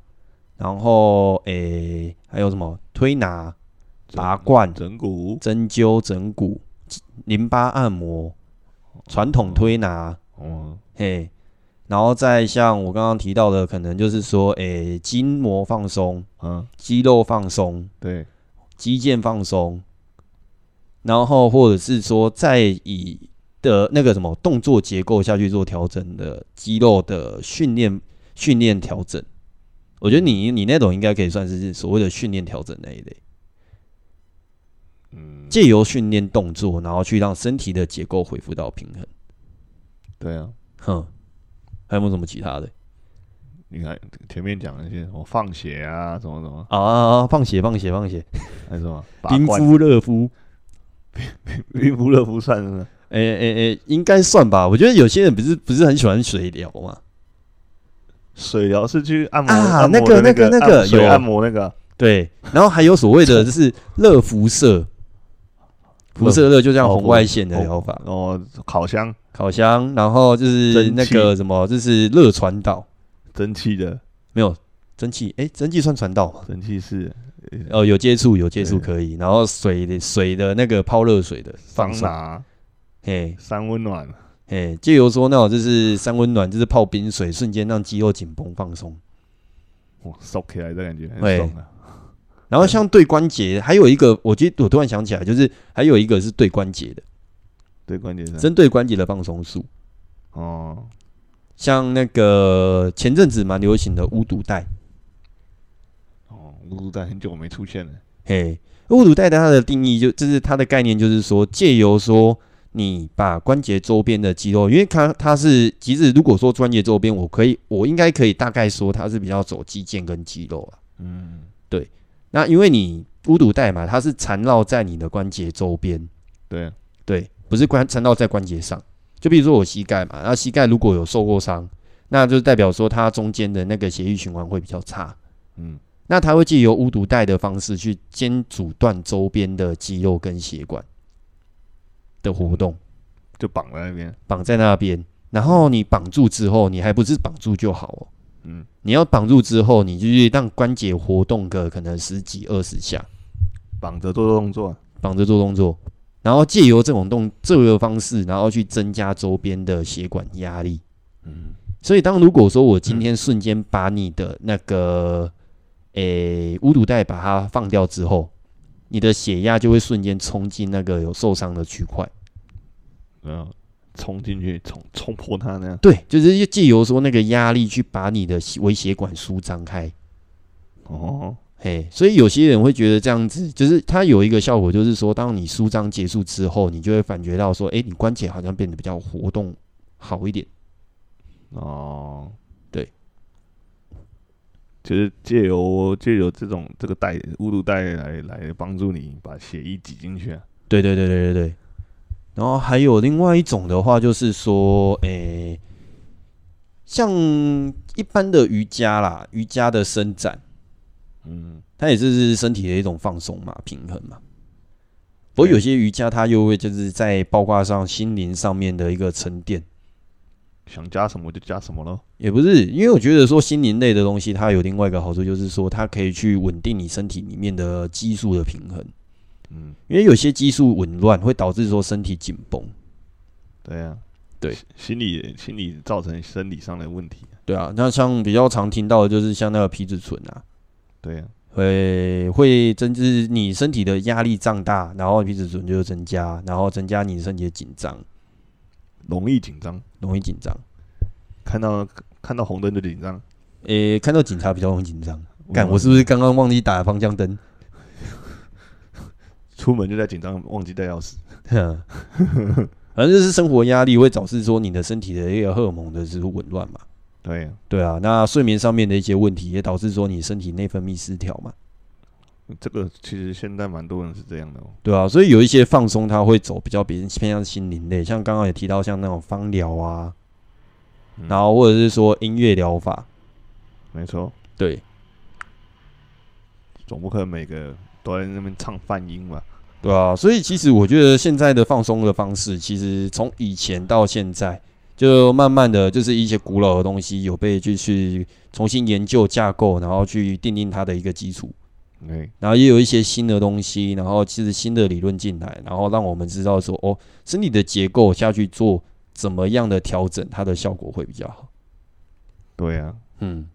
然后诶还有什么推拿、拔罐、整骨、针灸、整骨、淋巴按摩、传统推拿，嗯，嘿，然后再像我刚刚提到的，可能就是说诶筋膜放松，嗯，肌肉放松，对，肌腱放松。然后，或者是说，再以的那个什么动作结构下去做调整的肌肉的训练训练调整，我觉得你你那种应该可以算是所谓的训练调整那一类。嗯，借由训练动作，然后去让身体的结构恢复到平衡。对啊，哼，还有没有什么其他的？你看前面讲那些什么放血啊，什么什么。啊，放血放血放血，还是什么？[LAUGHS] 冰敷热敷，[LAUGHS] 冰敷热敷算是吗？哎哎哎，应该算吧。我觉得有些人不是不是很喜欢水疗嘛，水疗是去按摩啊，那个那个那个有。按摩那个，对。然后还有所谓的就是热辐射，辐射热就像红外线的疗法。哦，烤箱。烤箱，然后就是那个什么，就是热传导。蒸汽的。没有蒸汽，哎，蒸汽算传导吗？蒸汽是哦，有接触有接触可以。然后水的水的那个泡热水的桑拿，嘿，三温暖，嘿，就有说那种就是三温暖，就是泡冰水，瞬间让肌肉紧绷放松，哇，收起来的感觉很爽啊。然后像对关节，还有一个，我觉得我突然想起来，就是还有一个是对关节的，对关节的，针对关节的放松术哦。像那个前阵子蛮流行的乌毒带，哦，乌毒带很久没出现了。嘿，乌毒带的它的定义就就是它的概念就是说，借由说你把关节周边的肌肉，因为它它是其实如果说关节周边，我可以我应该可以大概说它是比较走肌腱跟肌肉啊。嗯，对。那因为你乌毒带嘛，它是缠绕在你的关节周边。对对，不是关缠绕在关节上。就比如说我膝盖嘛，那膝盖如果有受过伤，那就代表说它中间的那个血液循环会比较差。嗯，那它会借由巫毒带的方式去先阻断周边的肌肉跟血管的活动，就绑在那边，绑在那边。然后你绑住之后，你还不是绑住就好哦。嗯，你要绑住之后，你就去让关节活动个可能十几二十下，绑着做动作，绑着做动作。然后借由这种动这个方式，然后去增加周边的血管压力。嗯，所以当如果说我今天瞬间把你的那个诶无毒带把它放掉之后，你的血压就会瞬间冲进那个有受伤的区块，嗯，冲进去冲冲破它那样。对，就是借由说那个压力去把你的微血管舒张开。哦。嘿，所以有些人会觉得这样子，就是它有一个效果，就是说，当你舒张结束之后，你就会感觉到说，哎，你关节好像变得比较活动好一点。哦，对，就是借由借由这种这个带乌毒带来来帮助你把血液挤进去啊。对对对对对对。然后还有另外一种的话，就是说，哎，像一般的瑜伽啦，瑜伽的伸展。嗯，它也是是身体的一种放松嘛，平衡嘛。不过有些瑜伽，它又会就是在包括上心灵上面的一个沉淀。想加什么就加什么咯。也不是，因为我觉得说心灵类的东西，它有另外一个好处，就是说它可以去稳定你身体里面的激素的平衡。嗯，因为有些激素紊乱，会导致说身体紧绷。对啊，对，心理心理造成生理上的问题。对啊，那像比较常听到的就是像那个皮质醇啊。对啊，会会增至你身体的压力胀大，然后皮质醇就增加，然后增加你身体的紧张，容易紧张，容易紧张，看到看到红灯就紧张，诶，看到警察比较容易紧张。干，我是不是刚刚忘记打方向灯？出门就在紧张，忘记带钥匙。[LAUGHS] 反正就是生活压力会导致说你的身体的一个荷尔蒙的这个紊乱嘛。对啊，对啊，那睡眠上面的一些问题也导致说你身体内分泌失调嘛。这个其实现在蛮多人是这样的哦。对啊，所以有一些放松，他会走比较别人偏向心灵类，像刚刚也提到像那种芳疗啊，嗯、然后或者是说音乐疗法。没错，对，总不可能每个都在那边唱泛音嘛。对啊，所以其实我觉得现在的放松的方式，其实从以前到现在。就慢慢的就是一些古老的东西有被就去重新研究架构，然后去奠定它的一个基础。对，然后也有一些新的东西，然后其实新的理论进来，然后让我们知道说，哦，身体的结构下去做怎么样的调整，它的效果会比较好。对啊，嗯，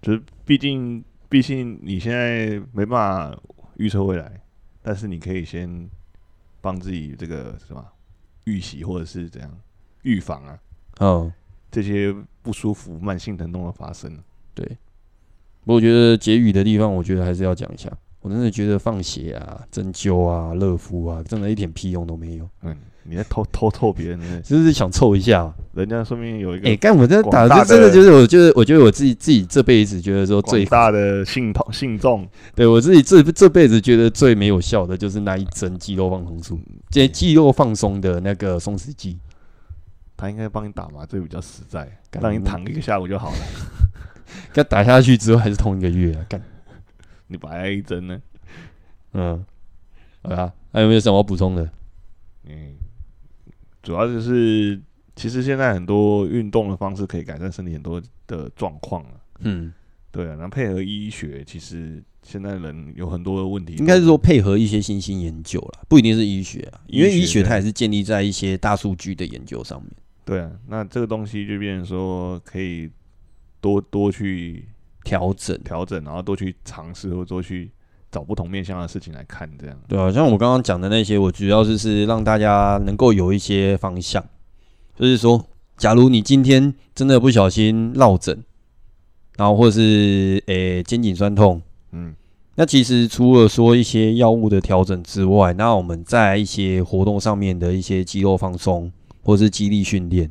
就是毕竟，毕竟你现在没办法预测未来，但是你可以先帮自己这个什么。预习或者是怎样预防啊，哦，这些不舒服、慢性疼痛的发生。对，不过我觉得结语的地方，我觉得还是要讲一下。我真的觉得放血啊、针灸啊、热敷啊，真的一点屁用都没有。嗯，你在偷偷凑别人呢？就是想凑一下，人家说明有一个。哎，干我这打的真的就是，我就是，我觉得我自己自己这辈子觉得说最大的信痛信众，对我自己这这辈子觉得最没有效的就是那一针肌肉放松术，这肌肉放松的那个松弛剂，他应该帮你打麻醉比较实在，让你躺一个下午就好了。[LAUGHS] 给他打下去之后还是痛一个月啊！干。你白挨一针呢？嗯，好啊，还有没有什么要补充的？嗯，主要就是其实现在很多运动的方式可以改善身体很多的状况啊。嗯，对啊，然后配合医学，其实现在人有很多的问题，应该是说配合一些新兴研究啦，不一定是医学啊，因为医学它也是建立在一些大数据的研究上面。对啊，那这个东西就变成说可以多多去。调整，调整，然后多去尝试，或者多去找不同面向的事情来看，这样。对啊，像我刚刚讲的那些，我主要就是让大家能够有一些方向，就是说，假如你今天真的不小心落枕，然后或者是诶、欸、肩颈酸痛，嗯，那其实除了说一些药物的调整之外，那我们在一些活动上面的一些肌肉放松，或者是肌力训练，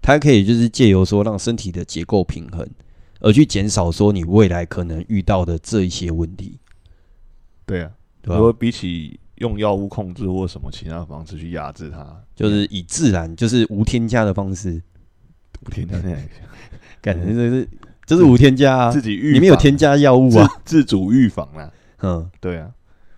它可以就是借由说让身体的结构平衡。而去减少说你未来可能遇到的这一些问题，对啊，如果比起用药物控制或什么其他方式去压制它，就是以自然，就是无添加的方式，无添加，[LAUGHS] 感觉这是就是无添加啊，自己预，里面有添加药物啊，自主预防啊，[LAUGHS] 嗯，对啊，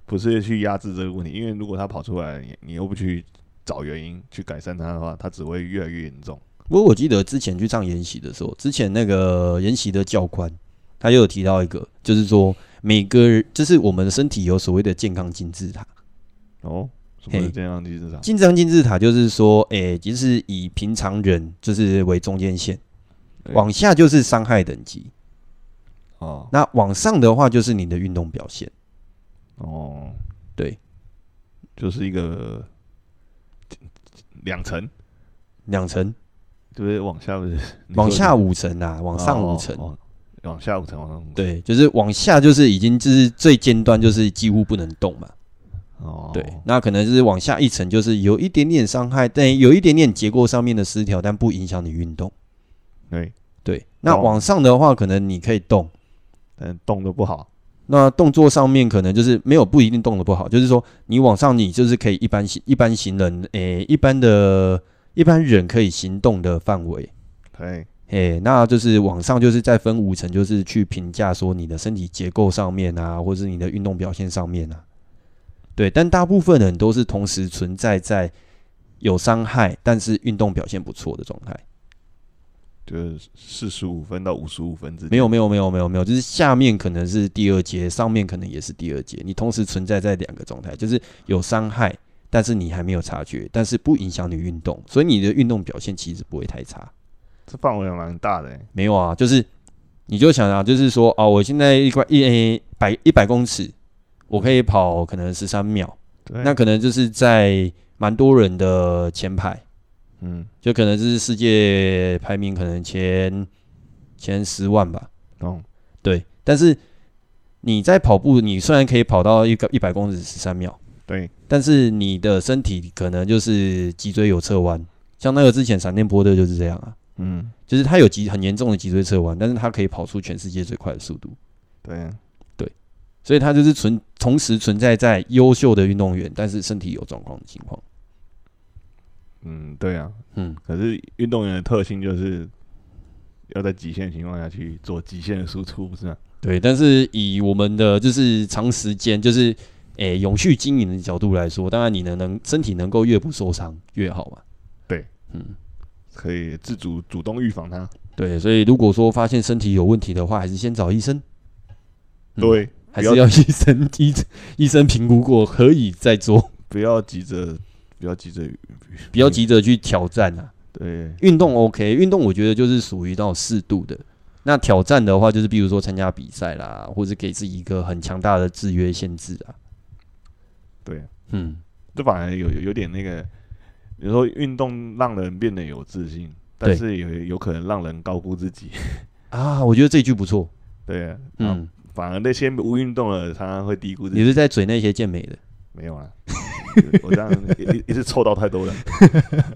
不是去压制这个问题，因为如果它跑出来，你你又不去找原因去改善它的话，它只会越来越严重。不过我记得之前去上研习的时候，之前那个研习的教官，他又有提到一个，就是说每个人就是我们的身体有所谓的健康金字塔。哦，什么是健康金字塔？健康金字塔就是说，诶、欸，就是以平常人就是为中间线，往下就是伤害等级。哦，那往上的话就是你的运动表现。哦，对，就是一个两层，两层。就是往下不是往下五层啊，往上五层，往下五层，往上五层。对，就是往下就是已经就是最尖端，就是几乎不能动嘛。哦，对，那可能就是往下一层，就是有一点点伤害，但有一点点结构上面的失调，但不影响你运动。对对，那往上的话，可能你可以动，但动的不好。那动作上面可能就是没有不一定动的不好，就是说你往上，你就是可以一般行一般行人，诶、欸，一般的。一般人可以行动的范围，对，诶，那就是往上就是再分五层，就是去评价说你的身体结构上面啊，或者是你的运动表现上面啊，对，但大部分人都是同时存在在有伤害，但是运动表现不错的状态，就是四十五分到五十五分之间，没有没有没有没有没有，就是下面可能是第二节，上面可能也是第二节，你同时存在在两个状态，就是有伤害。但是你还没有察觉，但是不影响你运动，所以你的运动表现其实不会太差。这范围蛮大的。没有啊，就是你就想啊，就是说啊，我现在一块一百一百公尺，我可以跑可能十三秒，对，那可能就是在蛮多人的前排，嗯，就可能就是世界排名可能前前十万吧。哦，对，但是你在跑步，你虽然可以跑到一个一百公尺十三秒。对，但是你的身体可能就是脊椎有侧弯，像那个之前闪电波特就是这样啊，嗯，就是他有脊很严重的脊椎侧弯，但是他可以跑出全世界最快的速度。对，对，所以他就是存同时存在在优秀的运动员，但是身体有状况的情况。嗯，对啊，嗯，可是运动员的特性就是要在极限情况下去做极限的输出，不是吗？对，但是以我们的就是长时间就是。诶、欸，永续经营的角度来说，当然你能能身体能够越不受伤越好嘛。对，嗯，可以自主主动预防它。对，所以如果说发现身体有问题的话，还是先找医生。嗯、对，还是要医生医医生评估过可以再做，不要急着，不要急着，[LAUGHS] 不要急着去挑战啊。对，运动 OK，运动我觉得就是属于那种适度的。那挑战的话，就是比如说参加比赛啦，或者给自己一个很强大的制约限制啊。对，嗯，这反而有有有点那个有时候运动让人变得有自信，但是也有可能让人高估自己。[LAUGHS] 啊，我觉得这句不错。对啊，嗯，反而那些不运动的常常会低估自己。你是在嘴那些健美的？没有啊，我这样一一次凑到太多了，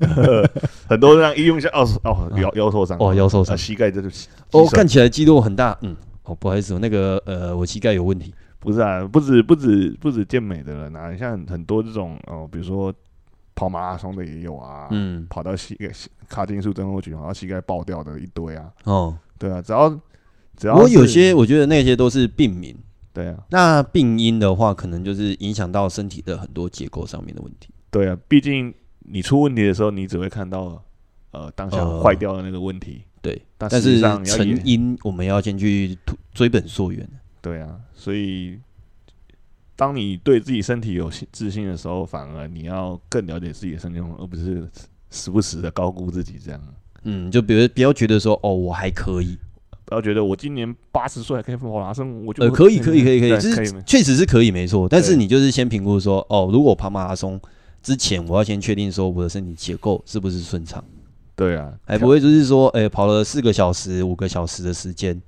[LAUGHS] 很多这样一用一下，哦哦，腰腰受伤，哦腰受伤，膝盖这就哦看起来肌肉很大，嗯，哦不好意思，那个呃我膝盖有问题。不是啊，不止不止不止健美的人啊，你像很多这种哦，比如说跑马拉松的也有啊，嗯，跑到膝盖卡金术症候群，跑到膝盖爆掉的一堆啊，哦，对啊，只要只要我有些我觉得那些都是病名，对啊，那病因的话，可能就是影响到身体的很多结构上面的问题，对啊，毕竟你出问题的时候，你只会看到呃当下坏掉的那个问题，呃、对，但是成因我们要先去追本溯源。对啊，所以当你对自己身体有自信的时候，反而你要更了解自己的身体，而不是时不时的高估自己这样。嗯，就比如不要觉得说哦，我还可以，不要觉得我今年八十岁还可以跑马拉松，我就呃可以可以可以可以，就是确实是可以没错。但是你就是先评估说哦，如果跑马拉松之前，我要先确定说我的身体结构是不是顺畅。对啊，还不会就是说，哎，跑了四个小时、五个小时的时间。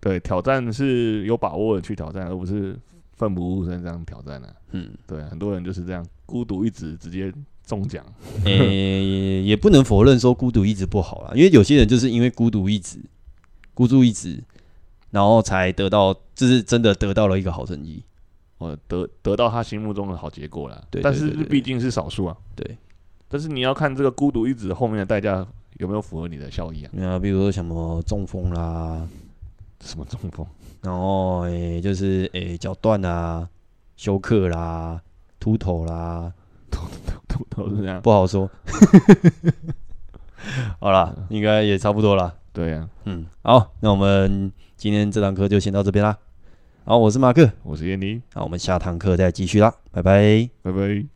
对，挑战是有把握的去挑战，而不是奋不顾身这样挑战呢、啊。嗯，对，很多人就是这样孤独一直直接中奖。诶、欸，也不能否认说孤独一直不好啦，因为有些人就是因为孤独一直，孤注一掷，然后才得到，就是真的得到了一个好成绩，呃，得得到他心目中的好结果了。对，但是毕竟是少数啊。对，但是你要看这个孤独一掷后面的代价有没有符合你的效益啊？啊，比如说什么中风啦。什么中风？然后诶、欸，就是诶，脚断啦，休克啦，秃头啦，秃秃秃头是这样，不好说。[LAUGHS] 好了，应该也差不多了。对呀、啊，嗯，好，那我们今天这堂课就先到这边啦。好，我是马克，我是燕妮，好，我们下堂课再继续啦，拜拜，拜拜。